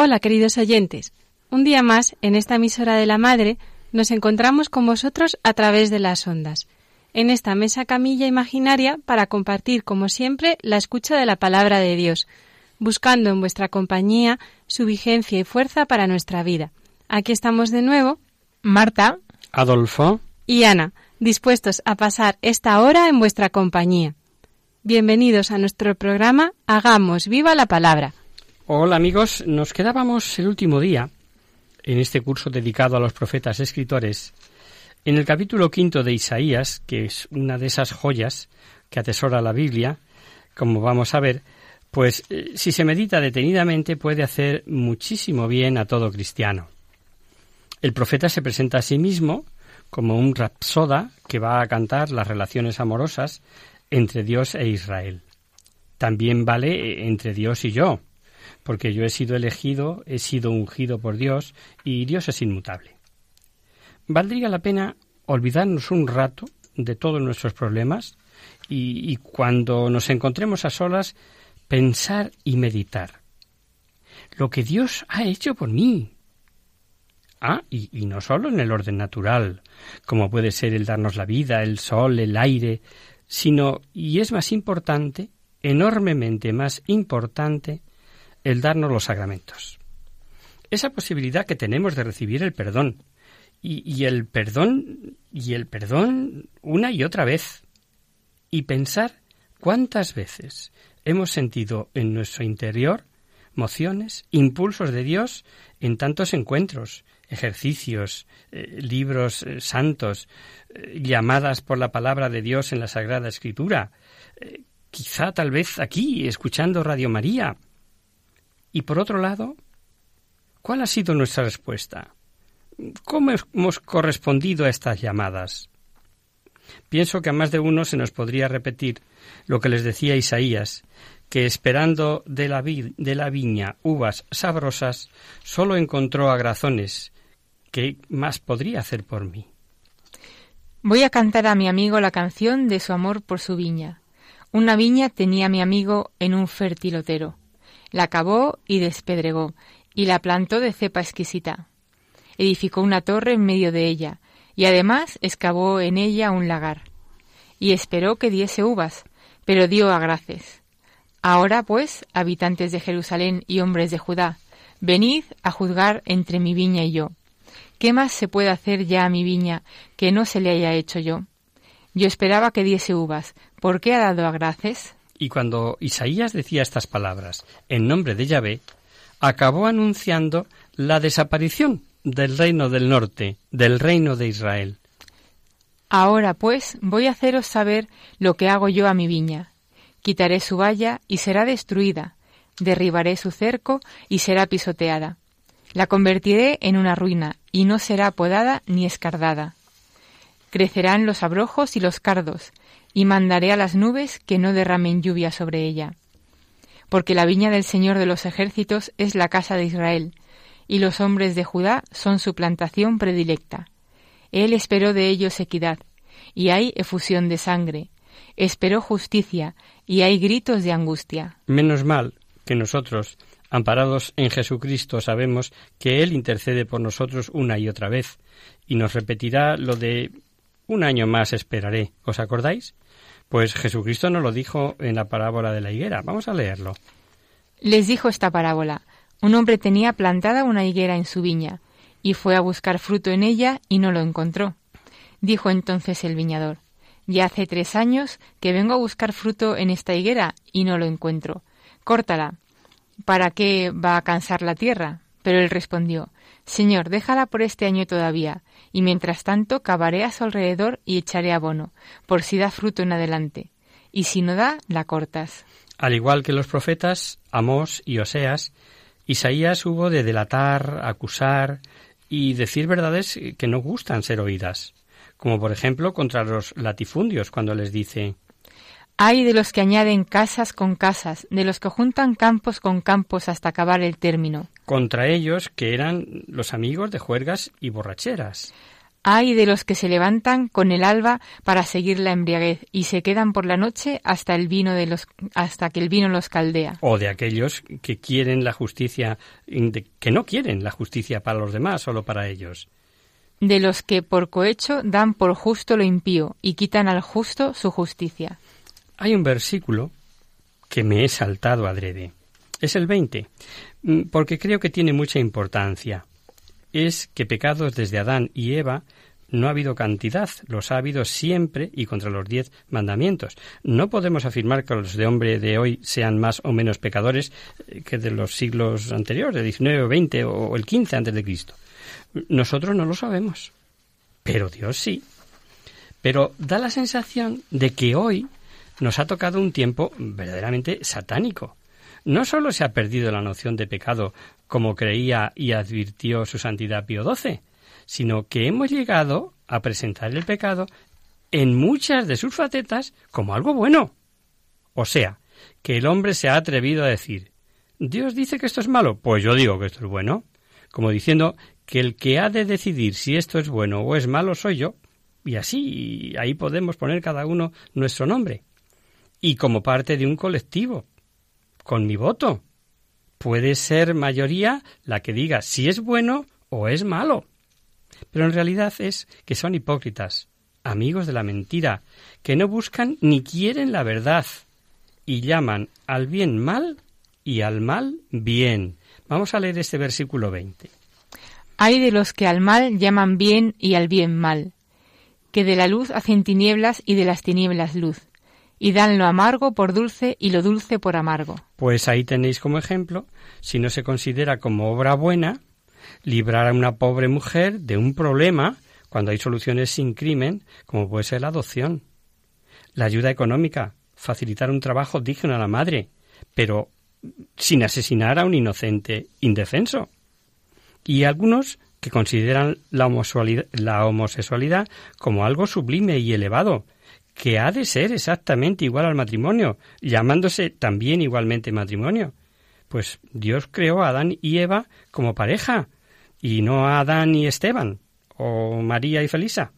Hola queridos oyentes, un día más en esta emisora de la Madre nos encontramos con vosotros a través de las ondas, en esta mesa camilla imaginaria para compartir como siempre la escucha de la palabra de Dios, buscando en vuestra compañía su vigencia y fuerza para nuestra vida. Aquí estamos de nuevo, Marta Adolfo. y Ana, dispuestos a pasar esta hora en vuestra compañía. Bienvenidos a nuestro programa Hagamos viva la palabra. Hola amigos, nos quedábamos el último día en este curso dedicado a los profetas escritores, en el capítulo quinto de Isaías, que es una de esas joyas que atesora la Biblia, como vamos a ver, pues eh, si se medita detenidamente puede hacer muchísimo bien a todo cristiano. El profeta se presenta a sí mismo como un rapsoda que va a cantar las relaciones amorosas entre Dios e Israel. También vale entre Dios y yo, porque yo he sido elegido, he sido ungido por Dios y Dios es inmutable. Valdría la pena olvidarnos un rato de todos nuestros problemas y, cuando nos encontremos a solas pensar y meditar. Lo que Dios ha hecho por mí. Ah, y, y no solo en el orden natural, como puede ser el darnos la vida, el sol, el aire, sino, y es más importante, enormemente más importante, el darnos los sacramentos. Esa posibilidad que tenemos de recibir el perdón. Y, el perdón, y el perdón una y otra vez. Y pensar cuántas veces hemos sentido en nuestro interior mociones, impulsos de Dios en tantos encuentros, ejercicios, eh, libros eh, santos, eh, llamadas por la palabra de Dios en la Sagrada Escritura, quizá tal vez aquí, escuchando Radio María, y por otro lado, ¿cuál ha sido nuestra respuesta? ¿Cómo hemos correspondido a estas llamadas? Pienso que a más de uno se nos podría repetir lo que les decía Isaías, que esperando de la, vi de la viña uvas sabrosas, solo encontró agrazones. ¿Qué más podría hacer por mí? Voy a cantar a mi amigo la canción de su amor por su viña. Una viña tenía mi amigo en un fértil otero la cavó y despedregó, y la plantó de cepa exquisita. Edificó una torre en medio de ella, y además excavó en ella un lagar. Y esperó que diese uvas, pero dio agraces. Ahora, pues, habitantes de Jerusalén y hombres de Judá, venid a juzgar entre mi viña y yo. ¿Qué más se puede hacer ya a mi viña que no se le haya hecho yo? Yo esperaba que diese uvas. ¿Por qué ha dado agraces? Y cuando Isaías decía estas palabras en nombre de Yahvé, acabó anunciando la desaparición del reino del norte, del reino de Israel. Ahora pues voy a haceros saber lo que hago yo a mi viña. Quitaré su valla y será destruida, derribaré su cerco y será pisoteada. La convertiré en una ruina y no será podada ni escardada. Crecerán los abrojos y los cardos, y mandaré a las nubes que no derramen lluvia sobre ella. Porque la viña del Señor de los ejércitos es la casa de Israel, y los hombres de Judá son su plantación predilecta. Él esperó de ellos equidad, y hay efusión de sangre. Esperó justicia, y hay gritos de angustia. Menos mal que nosotros, amparados en Jesucristo, sabemos que Él intercede por nosotros una y otra vez, y nos repetirá lo de un año más esperaré. ¿Os acordáis? Pues Jesucristo nos lo dijo en la parábola de la higuera. Vamos a leerlo. Les dijo esta parábola. Un hombre tenía plantada una higuera en su viña, y fue a buscar fruto en ella y no lo encontró. Dijo entonces el viñador, Ya hace tres años que vengo a buscar fruto en esta higuera y no lo encuentro. Córtala. ¿Para qué va a cansar la tierra? Pero él respondió, Señor, déjala por este año todavía, y mientras tanto cavaré a su alrededor y echaré abono, por si da fruto en adelante. Y si no da, la cortas. Al igual que los profetas Amós y Oseas, Isaías hubo de delatar, acusar y decir verdades que no gustan ser oídas, como por ejemplo contra los latifundios cuando les dice hay de los que añaden casas con casas, de los que juntan campos con campos hasta acabar el término. Contra ellos, que eran los amigos de juergas y borracheras. Hay de los que se levantan con el alba para seguir la embriaguez y se quedan por la noche hasta el vino de los hasta que el vino los caldea. O de aquellos que quieren la justicia que no quieren la justicia para los demás, solo para ellos. De los que por cohecho dan por justo lo impío y quitan al justo su justicia. Hay un versículo que me he saltado adrede. Es el 20, mm, porque creo que tiene mucha importancia. Es que pecados desde Adán y Eva no ha habido cantidad, los ha habido siempre y contra los diez mandamientos. No podemos afirmar que los de hombre de hoy sean más o menos pecadores eh, que de los siglos anteriores, de 19 o 20 o el 15 antes de Cristo. Nosotros no lo sabemos, pero Dios sí. Pero da la sensación de que hoy nos ha tocado un tiempo verdaderamente satánico. No solo se ha perdido la noción de pecado como creía y advirtió su santidad Pío XII, sino que hemos llegado a presentar el pecado en muchas de sus facetas como algo bueno. O sea, que el hombre se ha atrevido a decir Dios dice que esto es malo, pues yo digo que esto es bueno, como diciendo que el que ha de decidir si esto es bueno o es malo soy yo, y así ahí podemos poner cada uno nuestro nombre. Y como parte de un colectivo, con mi voto. Puede ser mayoría la que diga si es bueno o es malo. Pero en realidad es que son hipócritas, amigos de la mentira, que no buscan ni quieren la verdad y llaman al bien mal y al mal bien. Vamos a leer este versículo 20. Hay de los que al mal llaman bien y al bien mal, que de la luz hacen tinieblas y de las tinieblas luz y dan lo amargo por dulce y lo dulce por amargo. Pues ahí tenéis como ejemplo, si no se considera como obra buena, librar a una pobre mujer de un problema cuando hay soluciones sin crimen, como puede ser la adopción, la ayuda económica, facilitar un trabajo digno a la madre, pero sin asesinar a un inocente indefenso. Y algunos que consideran la homosexualidad, la homosexualidad como algo sublime y elevado, que ha de ser exactamente igual al matrimonio, llamándose también igualmente matrimonio. Pues Dios creó a Adán y Eva como pareja, y no a Adán y Esteban, o María y Felisa.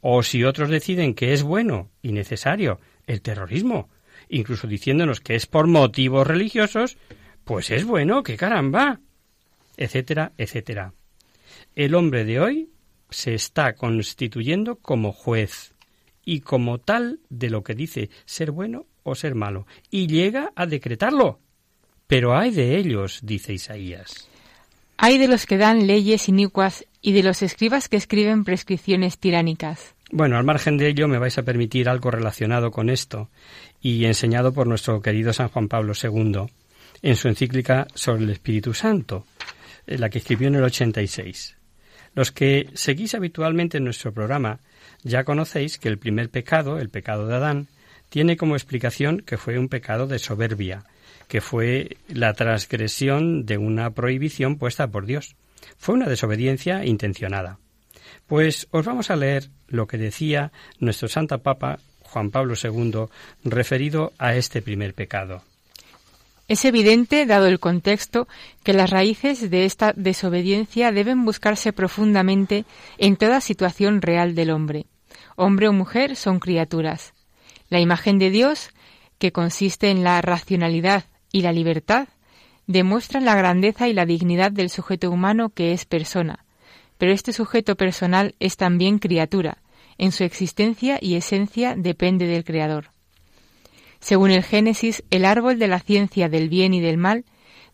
O si otros deciden que es bueno y necesario el terrorismo, incluso diciéndonos que es por motivos religiosos, pues es bueno, que caramba, etcétera, etcétera. El hombre de hoy se está constituyendo como juez y como tal de lo que dice ser bueno o ser malo, y llega a decretarlo. Pero hay de ellos, dice Isaías. Hay de los que dan leyes inicuas y de los escribas que escriben prescripciones tiránicas. Bueno, al margen de ello me vais a permitir algo relacionado con esto y enseñado por nuestro querido San Juan Pablo II en su encíclica sobre el Espíritu Santo, la que escribió en el 86. Los que seguís habitualmente en nuestro programa ya conocéis que el primer pecado, el pecado de Adán, tiene como explicación que fue un pecado de soberbia, que fue la transgresión de una prohibición puesta por Dios. Fue una desobediencia intencionada. Pues os vamos a leer lo que decía nuestro Santa Papa Juan Pablo II referido a este primer pecado. Es evidente, dado el contexto, que las raíces de esta desobediencia deben buscarse profundamente en toda situación real del hombre hombre o mujer, son criaturas. La imagen de Dios, que consiste en la racionalidad y la libertad, demuestra la grandeza y la dignidad del sujeto humano que es persona. Pero este sujeto personal es también criatura. En su existencia y esencia depende del Creador. Según el Génesis, el árbol de la ciencia del bien y del mal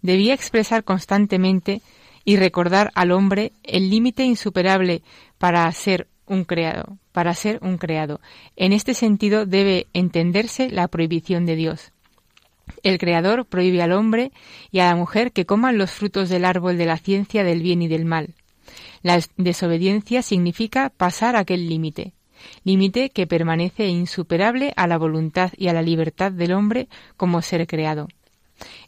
debía expresar constantemente y recordar al hombre el límite insuperable para ser un creado, para ser un creado. En este sentido debe entenderse la prohibición de Dios. El Creador prohíbe al hombre y a la mujer que coman los frutos del árbol de la ciencia del bien y del mal. La desobediencia significa pasar aquel límite, límite que permanece insuperable a la voluntad y a la libertad del hombre como ser creado.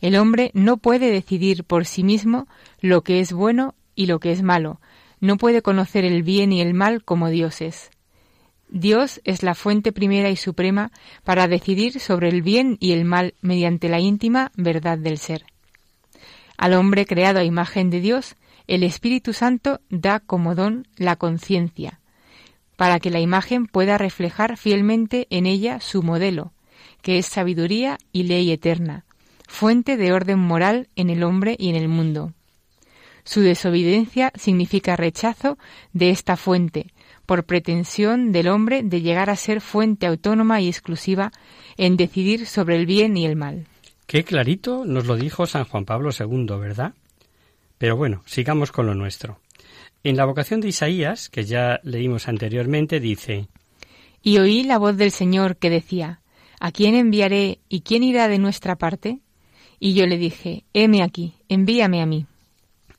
El hombre no puede decidir por sí mismo lo que es bueno y lo que es malo, no puede conocer el bien y el mal como Dios es. Dios es la fuente primera y suprema para decidir sobre el bien y el mal mediante la íntima verdad del ser. Al hombre creado a imagen de Dios, el Espíritu Santo da como don la conciencia, para que la imagen pueda reflejar fielmente en ella su modelo, que es sabiduría y ley eterna, fuente de orden moral en el hombre y en el mundo. Su desobediencia significa rechazo de esta fuente, por pretensión del hombre de llegar a ser fuente autónoma y exclusiva en decidir sobre el bien y el mal. Qué clarito nos lo dijo San Juan Pablo II, ¿verdad? Pero bueno, sigamos con lo nuestro. En la vocación de Isaías, que ya leímos anteriormente, dice Y oí la voz del Señor que decía ¿A quién enviaré y quién irá de nuestra parte? Y yo le dije Heme aquí, envíame a mí.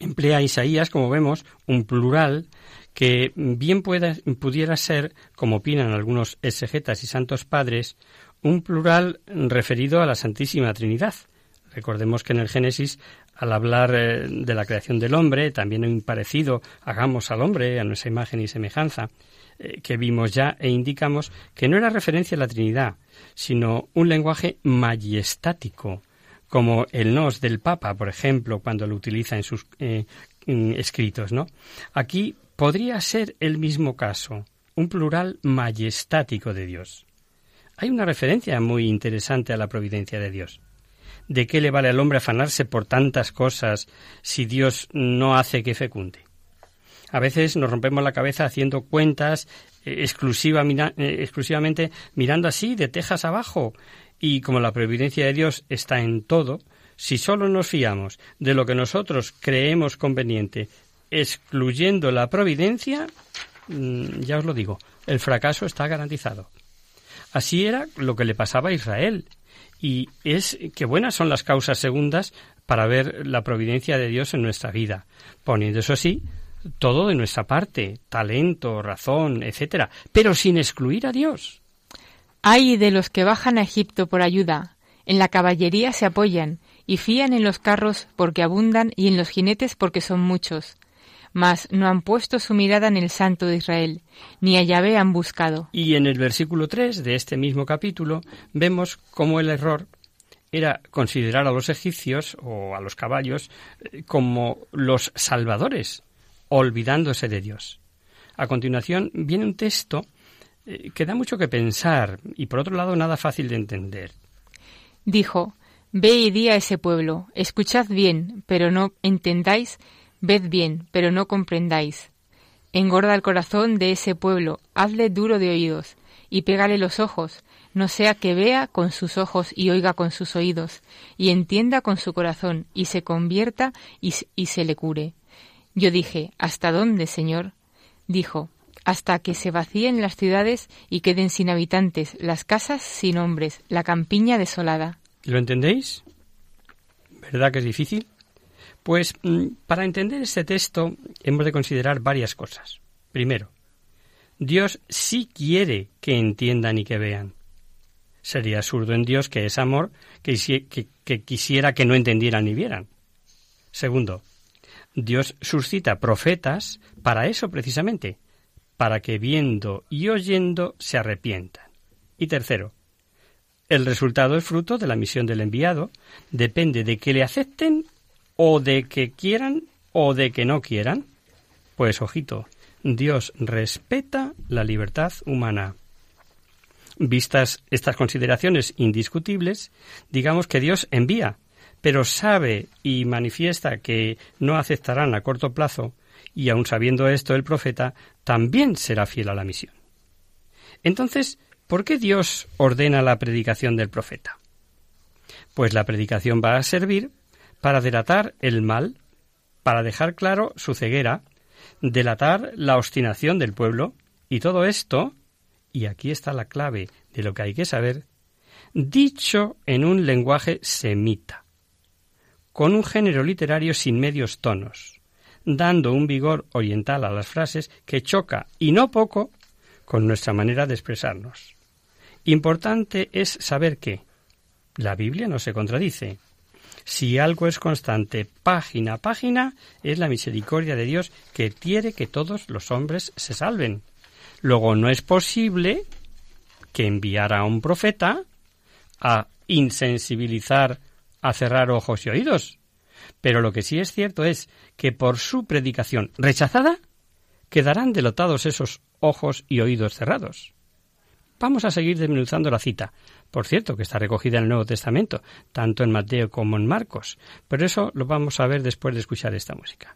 Emplea Isaías, como vemos, un plural que bien pudiera ser, como opinan algunos exegetas y santos padres, un plural referido a la Santísima Trinidad. Recordemos que en el Génesis, al hablar eh, de la creación del hombre, también un parecido, hagamos al hombre a nuestra imagen y semejanza, eh, que vimos ya e indicamos que no era referencia a la Trinidad, sino un lenguaje majestático, como el nos del Papa, por ejemplo, cuando lo utiliza en sus eh, escritos, ¿no? Aquí podría ser el mismo caso, un plural majestático de Dios. Hay una referencia muy interesante a la providencia de Dios. ¿De qué le vale al hombre afanarse por tantas cosas si Dios no hace que fecunde? A veces nos rompemos la cabeza haciendo cuentas eh, eh, exclusivamente mirando así de tejas abajo y como la providencia de Dios está en todo, si solo nos fiamos de lo que nosotros creemos conveniente, excluyendo la providencia, mm, ya os lo digo, el fracaso está garantizado. Así era lo que le pasaba a Israel. Y es que buenas son las causas segundas para ver la providencia de Dios en nuestra vida, poniendo eso sí todo de nuestra parte, talento, razón, etcétera, pero sin excluir a Dios. Hay de los que bajan a Egipto por ayuda, en la caballería se apoyan, y fían en los carros porque abundan y en los jinetes porque son muchos. Mas no han puesto su mirada en el Santo de Israel, ni a Yahvé han buscado. Y en el versículo 3 de este mismo capítulo vemos cómo el error era considerar a los egipcios o a los caballos eh, como los salvadores, olvidándose de Dios. A continuación viene un texto eh, que da mucho que pensar y por otro lado nada fácil de entender. Dijo, Ve y di a ese pueblo, escuchad bien, pero no entendáis, ved bien, pero no comprendáis. Engorda el corazón de ese pueblo, hazle duro de oídos, y pégale los ojos, no sea que vea con sus ojos y oiga con sus oídos, y entienda con su corazón, y se convierta y, y se le cure. Yo dije, ¿Hasta dónde, Señor? Dijo, hasta que se vacíen las ciudades y queden sin habitantes, las casas sin hombres, la campiña desolada. ¿Lo entendéis? ¿Verdad que es difícil? Pues mm, para entender este texto hemos de considerar varias cosas. Primero, Dios sí quiere que entiendan y que vean. Sería absurdo en Dios, que es amor, que, que quisiera que no entendieran ni vieran. Segundo, Dios suscita profetas para eso precisamente, para que viendo y oyendo se arrepientan. Y tercero, el resultado es fruto de la misión del enviado, depende de que le acepten o de que quieran o de que no quieran. Pues ojito, Dios respeta la libertad humana. Vistas estas consideraciones indiscutibles, digamos que Dios envía, pero sabe y manifiesta que no aceptarán a corto plazo y aun sabiendo esto el profeta también será fiel a la misión. Entonces, ¿por qué Dios ordena la predicación del profeta? Pues la predicación va a servir para delatar el mal, para dejar claro su ceguera, delatar la obstinación del pueblo, y todo esto, y aquí está la clave de lo que hay que saber, dicho en un lenguaje semita, con un género literario sin medios tonos, dando un vigor oriental a las frases que choca, y no poco, con nuestra manera de expresarnos. Importante es saber que la Biblia no se contradice. Si algo es constante página a página, es la misericordia de Dios que quiere que todos los hombres se salven. Luego no es posible que enviara a un profeta a insensibilizar, a cerrar ojos y oídos. Pero lo que sí es cierto es que por su predicación rechazada quedarán delotados esos ojos y oídos cerrados. Vamos a seguir desmenuzando la cita, por cierto, que está recogida en el Nuevo Testamento, tanto en Mateo como en Marcos, pero eso lo vamos a ver después de escuchar esta música.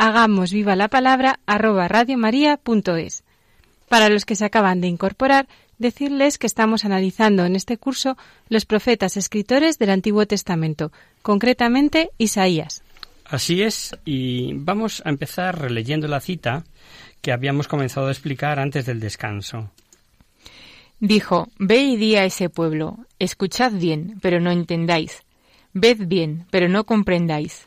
hagamos viva la palabra arroba radiomaria.es. Para los que se acaban de incorporar, decirles que estamos analizando en este curso los profetas escritores del Antiguo Testamento, concretamente Isaías. Así es, y vamos a empezar releyendo la cita que habíamos comenzado a explicar antes del descanso. Dijo, Ve y di a ese pueblo, escuchad bien, pero no entendáis, ved bien, pero no comprendáis.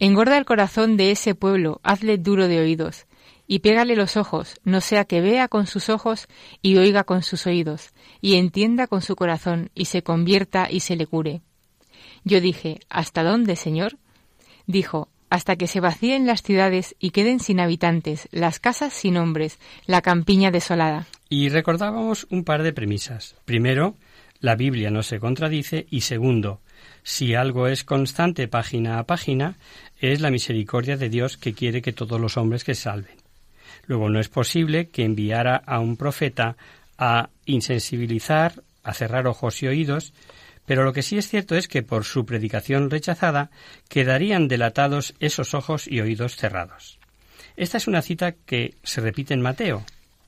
Engorda el corazón de ese pueblo, hazle duro de oídos, y pégale los ojos, no sea que vea con sus ojos y oiga con sus oídos, y entienda con su corazón, y se convierta y se le cure. Yo dije, ¿Hasta dónde, Señor? Dijo, hasta que se vacíen las ciudades y queden sin habitantes, las casas sin hombres, la campiña desolada. Y recordábamos un par de premisas. Primero, la Biblia no se contradice y segundo, si algo es constante página a página, es la misericordia de Dios que quiere que todos los hombres que salven. Luego no es posible que enviara a un profeta a insensibilizar, a cerrar ojos y oídos, pero lo que sí es cierto es que por su predicación rechazada quedarían delatados esos ojos y oídos cerrados. Esta es una cita que se repite en Mateo.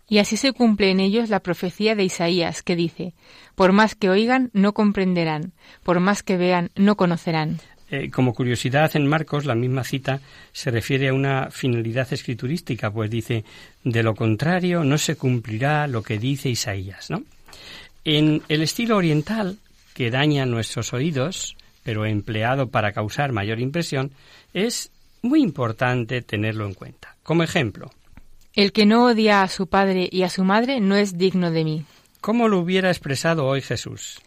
Y así se cumple en ellos la profecía de Isaías, que dice, Por más que oigan, no comprenderán, por más que vean, no conocerán. Eh, como curiosidad, en Marcos la misma cita se refiere a una finalidad escriturística, pues dice, de lo contrario no se cumplirá lo que dice Isaías, ¿no? En el estilo oriental, que daña nuestros oídos, pero empleado para causar mayor impresión, es muy importante tenerlo en cuenta. Como ejemplo, El que no odia a su padre y a su madre no es digno de mí. ¿cómo lo hubiera expresado hoy Jesús?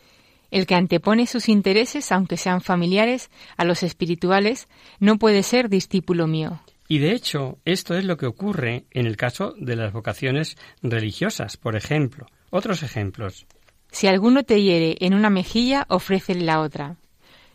El que antepone sus intereses, aunque sean familiares, a los espirituales, no puede ser discípulo mío. Y de hecho, esto es lo que ocurre en el caso de las vocaciones religiosas, por ejemplo. Otros ejemplos. Si alguno te hiere en una mejilla, ofrécele la otra.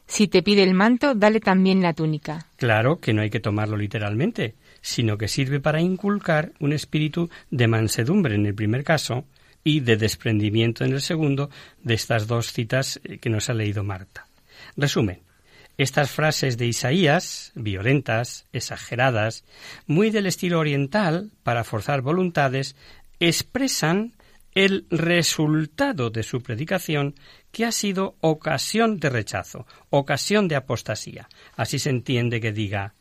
Si te pide el manto, dale también la túnica. Claro que no hay que tomarlo literalmente, sino que sirve para inculcar un espíritu de mansedumbre en el primer caso y de desprendimiento en el segundo de estas dos citas eh, que nos ha leído Marta. Resumen. Estas frases de Isaías, violentas, exageradas, muy del estilo oriental, para forzar voluntades, expresan el resultado de su predicación que ha sido ocasión de rechazo, ocasión de apostasía. Así se entiende que diga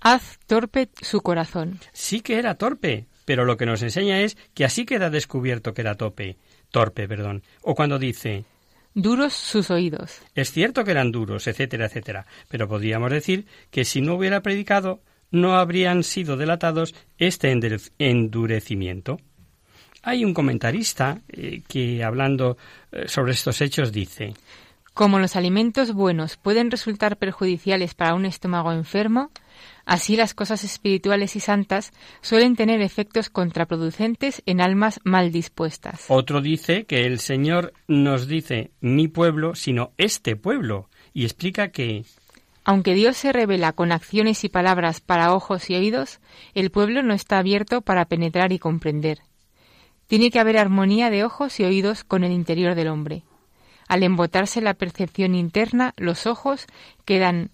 Haz torpe su corazón. sí que era torpe, pero lo que nos enseña es que así queda descubierto que era tope, torpe, perdón. O cuando dice Duros sus oídos. es cierto que eran duros, etcétera, etcétera, pero podríamos decir que si no hubiera predicado no habrían sido delatados este endure- endurecimiento. Hay un comentarista eh, que, hablando eh, sobre estos hechos, dice Como los alimentos buenos pueden resultar perjudiciales para un estómago enfermo, así las cosas espirituales y santas suelen tener efectos contraproducentes en almas mal dispuestas. Otro dice que el Señor nos dice mi pueblo, sino este pueblo, y explica que Aunque Dios se revela con acciones y palabras para ojos y oídos, el pueblo no está abierto para penetrar y comprender. Tiene que haber armonía de ojos y oídos con el interior del hombre. Al embotarse la percepción interna, los ojos quedan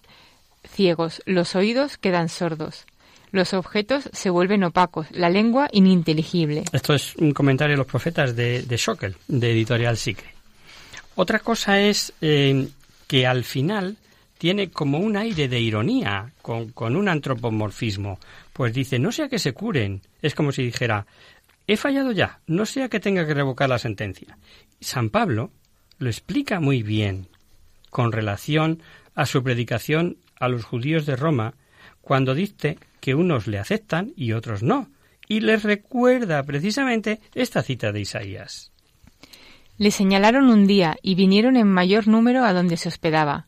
ciegos, los oídos quedan sordos. Los objetos se vuelven opacos, la lengua ininteligible. Esto es un comentario de los profetas de, de Schockel, de Editorial Psique. Otra cosa es eh, que al final tiene como un aire de ironía, con un antropomorfismo. Pues dice, no sea que se curen. Es como si dijera, he fallado ya, no sea que tenga que revocar la sentencia. San Pablo lo explica muy bien con relación a su predicación a los judíos de Roma, cuando dice que unos le aceptan y otros no, y les recuerda precisamente esta cita de Isaías. Le señalaron un día y vinieron en mayor número a donde se hospedaba.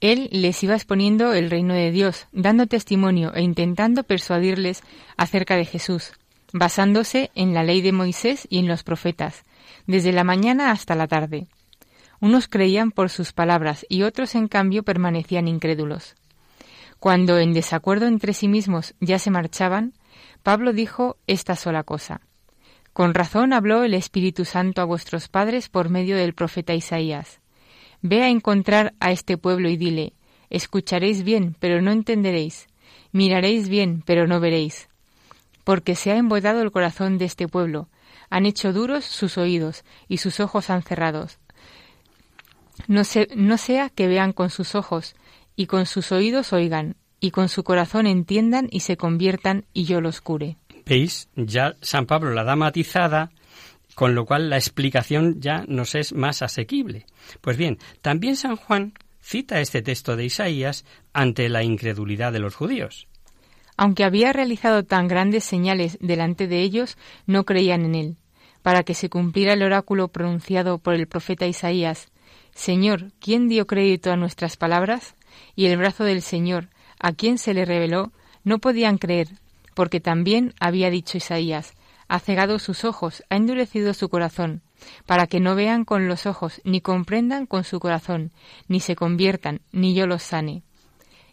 Él les iba exponiendo el reino de Dios, dando testimonio e intentando persuadirles acerca de Jesús, basándose en la ley de Moisés y en los profetas, desde la mañana hasta la tarde. Unos creían por sus palabras y otros, en cambio, permanecían incrédulos. Cuando, en desacuerdo entre sí mismos, ya se marchaban, Pablo dijo esta sola cosa. Con razón habló el Espíritu Santo a vuestros padres por medio del profeta Isaías. Ve a encontrar a este pueblo y dile, escucharéis bien, pero no entenderéis, miraréis bien, pero no veréis. Porque se ha embodado el corazón de este pueblo, han hecho duros sus oídos y sus ojos han cerrado. No, no sea que vean con sus ojos y con sus oídos oigan y con su corazón entiendan y se conviertan y yo los cure. ¿Veis? Ya San Pablo la da matizada, con lo cual la explicación ya nos es más asequible. Pues bien, también San Juan cita este texto de Isaías ante la incredulidad de los judíos. Aunque había realizado tan grandes señales delante de ellos, no creían en él. Para que se cumpliera el oráculo pronunciado por el profeta Isaías, Señor, ¿quién dio crédito a nuestras palabras? Y el brazo del Señor, a quien se le reveló, no podían creer, porque también había dicho Isaías, ha cegado sus ojos, ha endurecido su corazón, para que no vean con los ojos, ni comprendan con su corazón, ni se conviertan, ni yo los sane.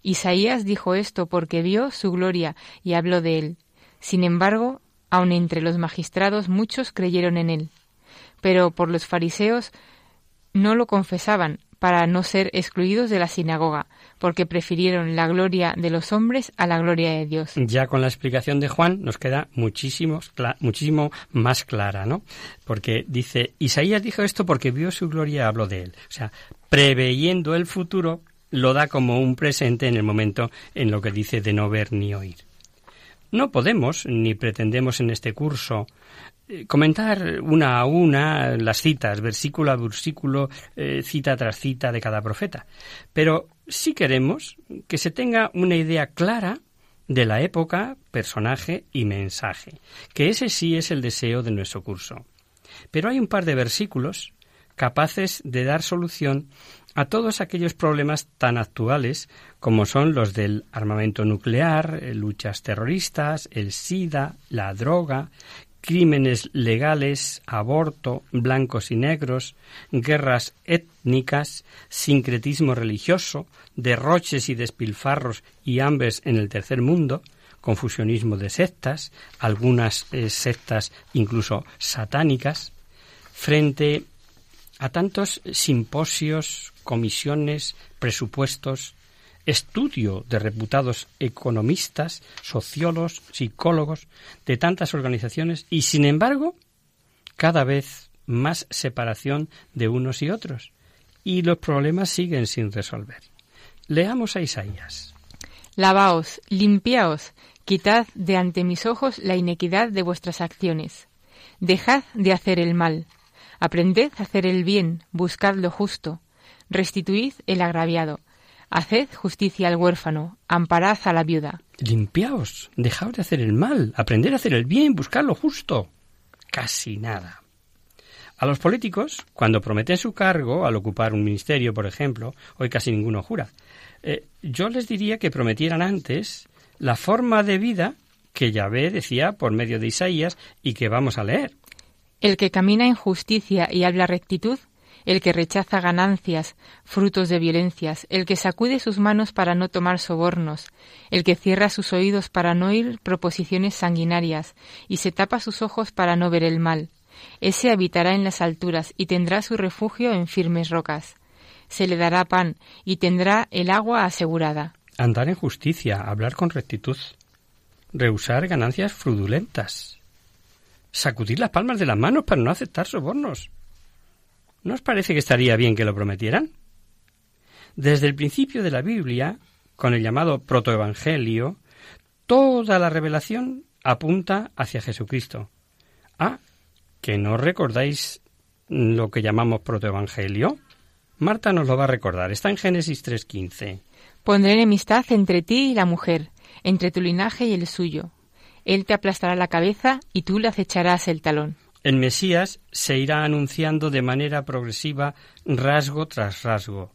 Isaías dijo esto porque vio su gloria y habló de él. Sin embargo, aun entre los magistrados muchos creyeron en él. Pero por los fariseos no lo confesaban, para no ser excluidos de la sinagoga, porque prefirieron la gloria de los hombres a la gloria de Dios. Ya con la explicación de Juan nos queda muchísimo, muchísimo más clara, ¿no? Porque dice, Isaías dijo esto porque vio su gloria y habló de él. O sea, preveyendo el futuro, lo da como un presente en el momento en lo que dice de no ver ni oír. No podemos, ni pretendemos en este curso, eh, comentar una a una las citas, versículo a versículo, eh, cita tras cita de cada profeta. Pero sí queremos que se tenga una idea clara de la época, personaje y mensaje, que ese sí es el deseo de nuestro curso. Pero hay un par de versículos capaces de dar solución a todos aquellos problemas tan actuales como son los del armamento nuclear, eh, luchas terroristas, el SIDA, la droga, crímenes legales, aborto, blancos y negros, guerras étnicas, sincretismo religioso, derroches y despilfarros y hambres en el tercer mundo, confusionismo de sectas, algunas eh, sectas incluso satánicas, frente a tantos simposios, comisiones, presupuestos, estudio de reputados economistas, sociólogos, psicólogos, de tantas organizaciones y, sin embargo, cada vez más separación de unos y otros. Y los problemas siguen sin resolver. Leamos a Isaías. Lavaos, limpiaos, quitad de ante mis ojos la inequidad de vuestras acciones. Dejad de hacer el mal. Aprended a hacer el bien, buscad lo justo. Restituid el agraviado Haced justicia al huérfano, amparad a la viuda. Limpiaos, dejaos de hacer el mal, aprender a hacer el bien, buscar lo justo. Casi nada. A los políticos, cuando prometen su cargo al ocupar un ministerio, por ejemplo, hoy casi ninguno jura, eh, yo les diría que prometieran antes la forma de vida que Yahvé decía por medio de Isaías y que vamos a leer. El que camina en justicia y habla rectitud, el que rechaza ganancias, frutos de violencias, el que sacude sus manos para no tomar sobornos, el que cierra sus oídos para no oír proposiciones sanguinarias y se tapa sus ojos para no ver el mal. Ese habitará en las alturas y tendrá su refugio en firmes rocas. Se le dará pan y tendrá el agua asegurada. Andar en justicia, hablar con rectitud, rehusar ganancias fraudulentas, sacudir las palmas de las manos para no aceptar sobornos, ¿No os parece que estaría bien que lo prometieran? Desde el principio de la Biblia, con el llamado protoevangelio, toda la revelación apunta hacia Jesucristo. Ah, que no recordáis lo que llamamos protoevangelio. Marta nos lo va a recordar. Está en Génesis 3.15. Pondré enemistad entre ti y la mujer, entre tu linaje y el suyo. Él te aplastará la cabeza y tú le acecharás el talón. El Mesías se irá anunciando de manera progresiva rasgo tras rasgo.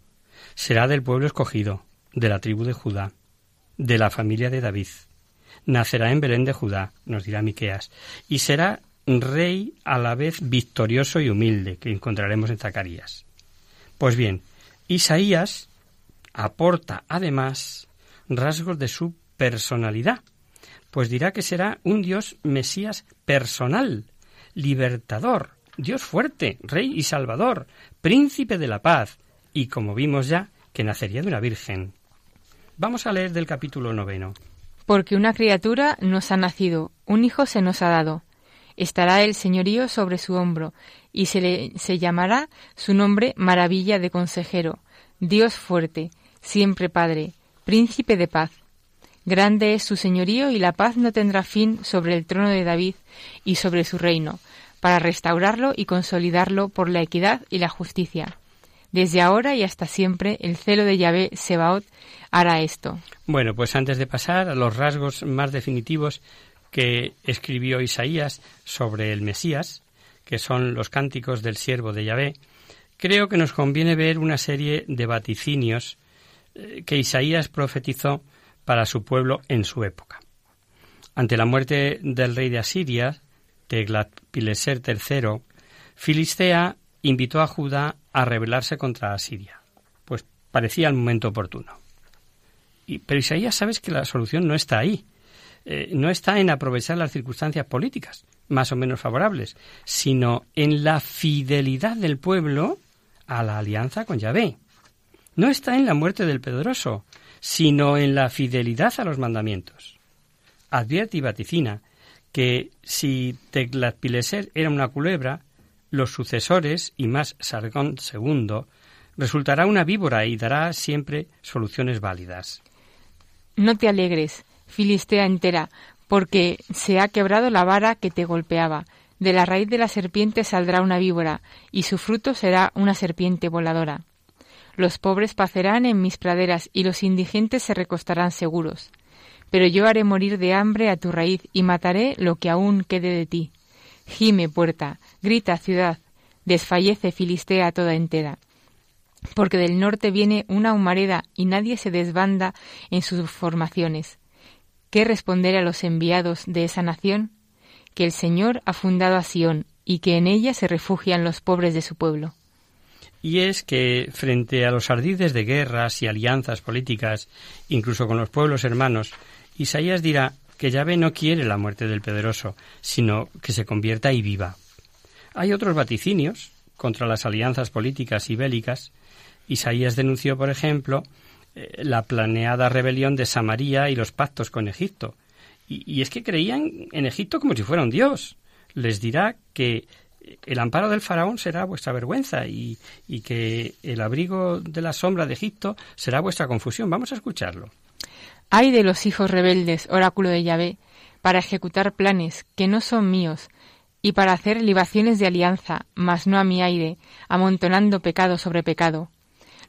Será del pueblo escogido, de la tribu de Judá, de la familia de David. Nacerá en Belén de Judá, nos dirá Miqueas, y será rey a la vez victorioso y humilde, que encontraremos en Zacarías. Pues bien, Isaías aporta además rasgos de su personalidad, pues dirá que será un Dios Mesías personal, libertador, Dios fuerte, Rey y Salvador, príncipe de la paz, y como vimos ya, que nacería de una virgen. Vamos a leer del capítulo noveno. Porque una criatura nos ha nacido, un hijo se nos ha dado. Estará el señorío sobre su hombro, y se le se llamará su nombre maravilla de consejero, Dios fuerte, siempre Padre, príncipe de paz. Grande es su señorío y la paz no tendrá fin sobre el trono de David y sobre su reino, para restaurarlo y consolidarlo por la equidad y la justicia. Desde ahora y hasta siempre el celo de Yahvé Sebaot hará esto. Bueno, pues antes de pasar a los rasgos más definitivos que escribió Isaías sobre el Mesías, que son los cánticos del siervo de Yahvé, creo que nos conviene ver una serie de vaticinios eh, que Isaías profetizó para su pueblo en su época. Ante la muerte del rey de Asiria, Teglat-Pileser III, Filistea invitó a Judá a rebelarse contra Asiria, pues parecía el momento oportuno. Pero Isaías sabes que la solución no está ahí, eh, no está en aprovechar las circunstancias políticas, más o menos favorables, sino en la fidelidad del pueblo a la alianza con Yahvé. No está en la muerte del pedroso, sino en la fidelidad a los mandamientos. Advierte y vaticina que si Teclatpileser era una culebra, los sucesores, y más Sargón II, resultará una víbora y dará siempre soluciones válidas. No te alegres, Filistea entera, porque se ha quebrado la vara que te golpeaba. De la raíz de la serpiente saldrá una víbora, y su fruto será una serpiente voladora. Los pobres pacerán en mis praderas, y los indigentes se recostarán seguros. Pero yo haré morir de hambre a tu raíz, y mataré lo que aún quede de ti. Gime, puerta, grita, ciudad, desfallece Filistea toda entera. Porque del norte viene una humareda, y nadie se desbanda en sus formaciones. ¿Qué responder a los enviados de esa nación? Que el Señor ha fundado a Sión y que en ella se refugian los pobres de su pueblo. Y es que frente a los ardides de guerras y alianzas políticas, incluso con los pueblos hermanos, Isaías dirá que Yahvé no quiere la muerte del poderoso, sino que se convierta y viva. Hay otros vaticinios contra las alianzas políticas y bélicas. Isaías denunció, por ejemplo, eh, la planeada rebelión de Samaria y los pactos con Egipto. Y, es que creían en Egipto como si fuera un dios. Les dirá que el amparo del faraón será vuestra vergüenza y, que el abrigo de la sombra de Egipto será vuestra confusión. Vamos a escucharlo. Ay de los hijos rebeldes, oráculo de Yahvé, para ejecutar planes que no son míos, y para hacer libaciones de alianza, mas no a mi aire, amontonando pecado sobre pecado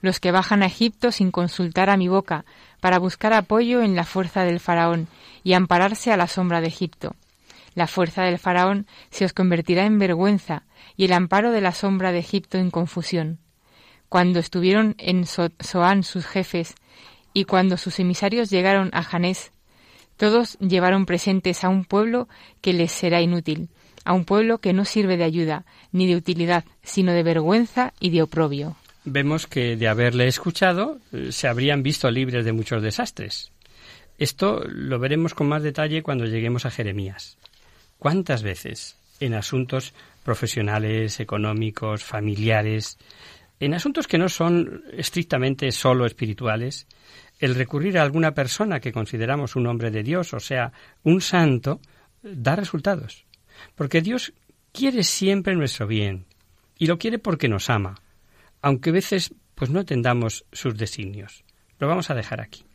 los que bajan a Egipto sin consultar a mi boca, para buscar apoyo en la fuerza del faraón y ampararse a la sombra de Egipto. La fuerza del faraón se os convertirá en vergüenza y el amparo de la sombra de Egipto en confusión. Cuando estuvieron en Soán sus jefes y cuando sus emisarios llegaron a Janés, todos llevaron presentes a un pueblo que les será inútil, a un pueblo que no sirve de ayuda ni de utilidad, sino de vergüenza y de oprobio vemos que de haberle escuchado eh, se habrían visto libres de muchos desastres. Esto lo veremos con más detalle cuando lleguemos a Jeremías. ¿Cuántas veces en asuntos profesionales, económicos, familiares, en asuntos que no son estrictamente solo espirituales, el recurrir a alguna persona que consideramos un hombre de Dios, o sea, un santo, da resultados? Porque Dios quiere siempre nuestro bien, y lo quiere porque nos ama, aunque a veces pues no entendamos sus designios. Lo vamos a dejar aquí.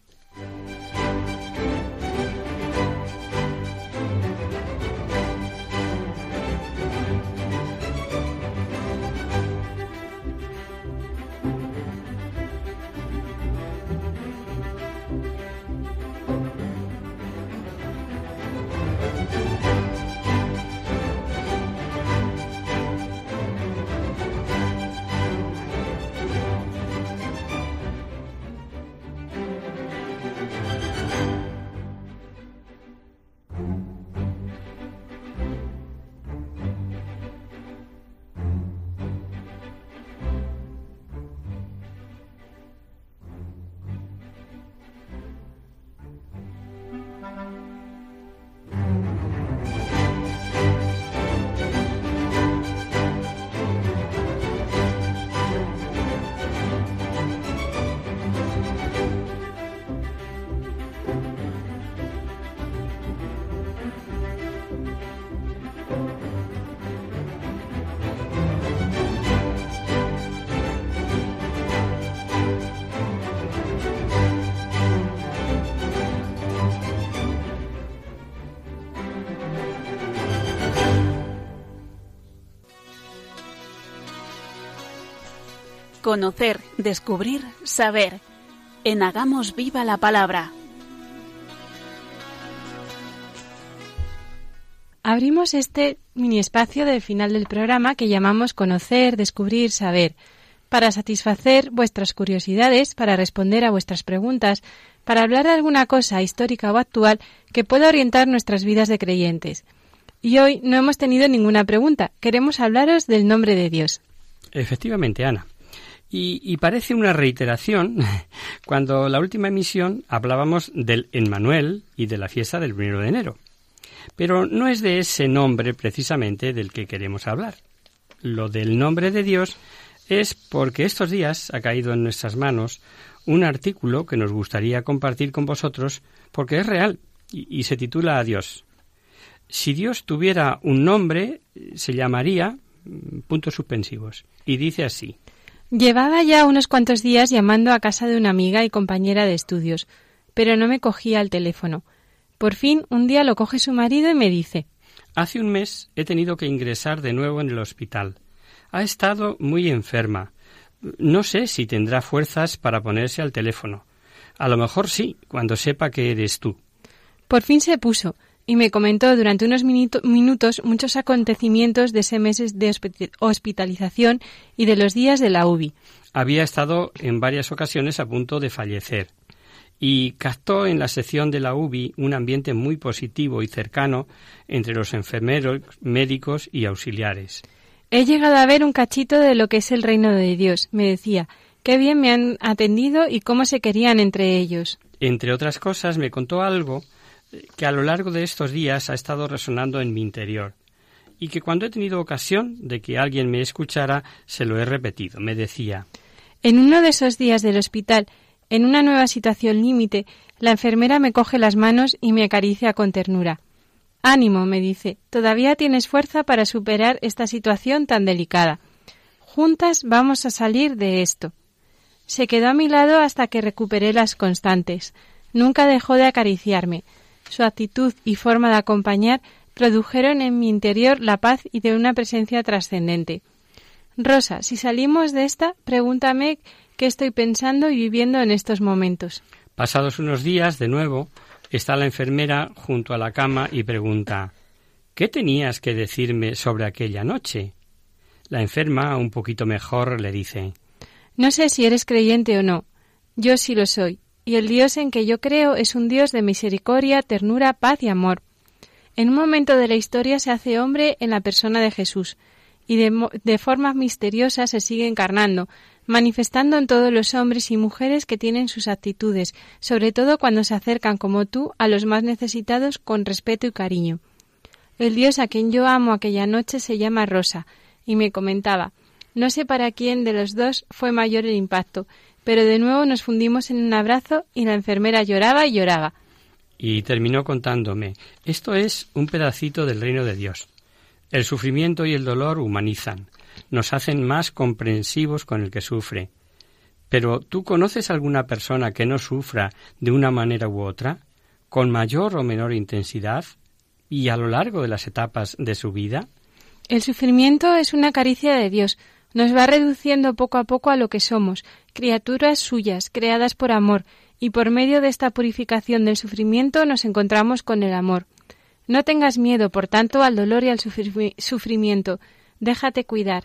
Conocer, descubrir, saber. En Hagamos Viva la Palabra. Abrimos este mini espacio del final del programa que llamamos Conocer, Descubrir, Saber, para satisfacer vuestras curiosidades, para responder a vuestras preguntas, para hablar de alguna cosa histórica o actual que pueda orientar nuestras vidas de creyentes. Y hoy no hemos tenido ninguna pregunta. Queremos hablaros del nombre de Dios. Efectivamente, Ana. Y, parece una reiteración cuando la última emisión hablábamos del Emmanuel y de la fiesta del primero de enero. Pero no es de ese nombre precisamente del que queremos hablar. Lo del nombre de Dios es porque estos días ha caído en nuestras manos un artículo que nos gustaría compartir con vosotros porque es real y, se titula Dios. Si Dios tuviera un nombre, se llamaría mm, puntos suspensivos. Y dice así. Llevaba ya unos cuantos días llamando a casa de una amiga y compañera de estudios, pero no me cogía el teléfono. Por fin, un día lo coge su marido y me dice Hace un mes he tenido que ingresar de nuevo en el hospital. Ha estado muy enferma. No sé si tendrá fuerzas para ponerse al teléfono. A lo mejor sí, cuando sepa que eres tú. Por fin se puso y me comentó durante unos minutos muchos acontecimientos de ese mes de hospitalización y de los días de la UBI. Había estado en varias ocasiones a punto de fallecer y captó en la sección de la UBI un ambiente muy positivo y cercano entre los enfermeros, médicos y auxiliares. He llegado a ver un cachito de lo que es el reino de Dios, me decía. Qué bien me han atendido y cómo se querían entre ellos. Entre otras cosas, me contó algo que a lo largo de estos días ha estado resonando en mi interior y que cuando he tenido ocasión de que alguien me escuchara se lo he repetido. Me decía En uno de esos días del hospital en una nueva situación límite, la enfermera me coge las manos y me acaricia con ternura. Ánimo, me dice, todavía tienes fuerza para superar esta situación tan delicada. Juntas vamos a salir de esto. Se quedó a mi lado hasta que recuperé las constantes. Nunca dejó de acariciarme. Su actitud y forma de acompañar produjeron en mi interior la paz y de una presencia trascendente. Rosa, si salimos de esta, pregúntame qué estoy pensando y viviendo en estos momentos. Pasados unos días, de nuevo, está la enfermera junto a la cama y pregunta ¿Qué tenías que decirme sobre aquella noche? La enferma, un poquito mejor, le dice No sé si eres creyente o no. Yo sí lo soy, y el Dios en que yo creo es un Dios de misericordia, ternura, paz y amor. En un momento de la historia se hace hombre en la persona de Jesús, y de, de forma misteriosa se sigue encarnando, manifestando en todos los hombres y mujeres que tienen sus actitudes, sobre todo cuando se acercan como tú a los más necesitados con respeto y cariño. El Dios a quien yo amo aquella noche se llama Rosa, y me comentaba no sé para quién de los dos fue mayor el impacto, pero de nuevo nos fundimos en un abrazo y la enfermera lloraba y lloraba. Y terminó contándome esto es un pedacito del reino de Dios. El sufrimiento y el dolor humanizan, nos hacen más comprensivos con el que sufre. Pero ¿tú conoces alguna persona que no sufra de una manera u otra, con mayor o menor intensidad, y a lo largo de las etapas de su vida? El sufrimiento es una caricia de Dios, nos va reduciendo poco a poco a lo que somos, criaturas suyas, creadas por amor, y por medio de esta purificación del sufrimiento nos encontramos con el amor. No tengas miedo, por tanto, al dolor y al sufrimiento, déjate cuidar.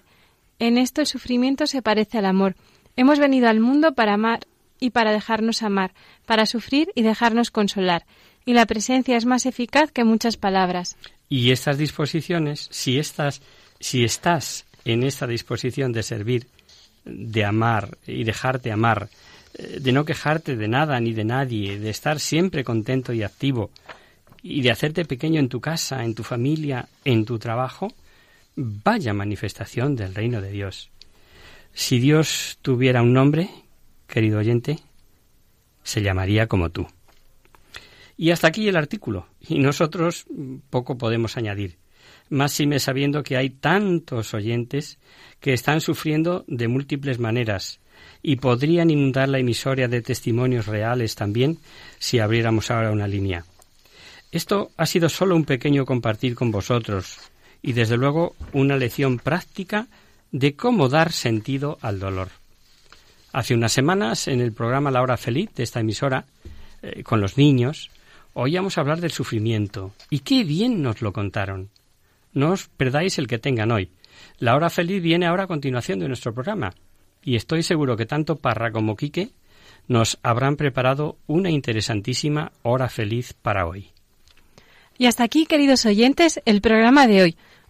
En esto el sufrimiento se parece al amor. Hemos venido al mundo para amar y para dejarnos amar, para sufrir y dejarnos consolar. Y la presencia es más eficaz que muchas palabras. Y estas disposiciones, si si estás en esta disposición de servir, de amar y dejarte amar, eh, de no quejarte de nada ni de nadie, de estar siempre contento y activo, y de hacerte pequeño en tu casa, en tu familia, en tu trabajo, vaya manifestación del reino de Dios. Si Dios tuviera un nombre, querido oyente, se llamaría como tú. Y hasta aquí el artículo, y nosotros poco podemos añadir, más me sabiendo que hay tantos oyentes que están sufriendo de múltiples maneras, y podrían inundar la emisoria de testimonios reales también si abriéramos ahora una línea. Esto ha sido solo un pequeño compartir con vosotros, y desde luego una lección práctica de cómo dar sentido al dolor. Hace unas semanas, en el programa La Hora Feliz de esta emisora, eh, con los niños, oíamos hablar del sufrimiento. Y qué bien nos lo contaron. No os perdáis el que tengan hoy. La Hora Feliz viene ahora a continuación de nuestro programa. Y estoy seguro que tanto Parra como Quique nos habrán preparado una interesantísima hora feliz para hoy. Y hasta aquí, queridos oyentes, el programa de hoy.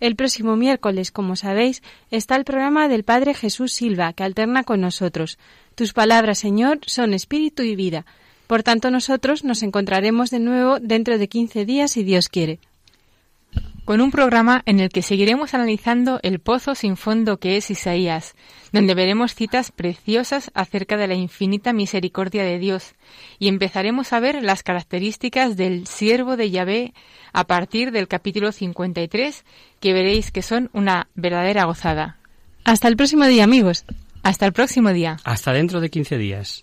El próximo miércoles, como sabéis, está el programa del Padre Jesús Silva, que alterna con nosotros. Tus palabras, Señor, son espíritu y vida. Por tanto, nosotros nos encontraremos de nuevo dentro de quince días, si Dios quiere. Con un programa en el que seguiremos analizando el pozo sin fondo que es Isaías, donde veremos citas preciosas acerca de la infinita misericordia de Dios, y empezaremos a ver las características del siervo de Yahvé a partir del capítulo 53, que veréis que son una verdadera gozada. Hasta el próximo día, amigos. Hasta el próximo día. Hasta dentro de 15 días.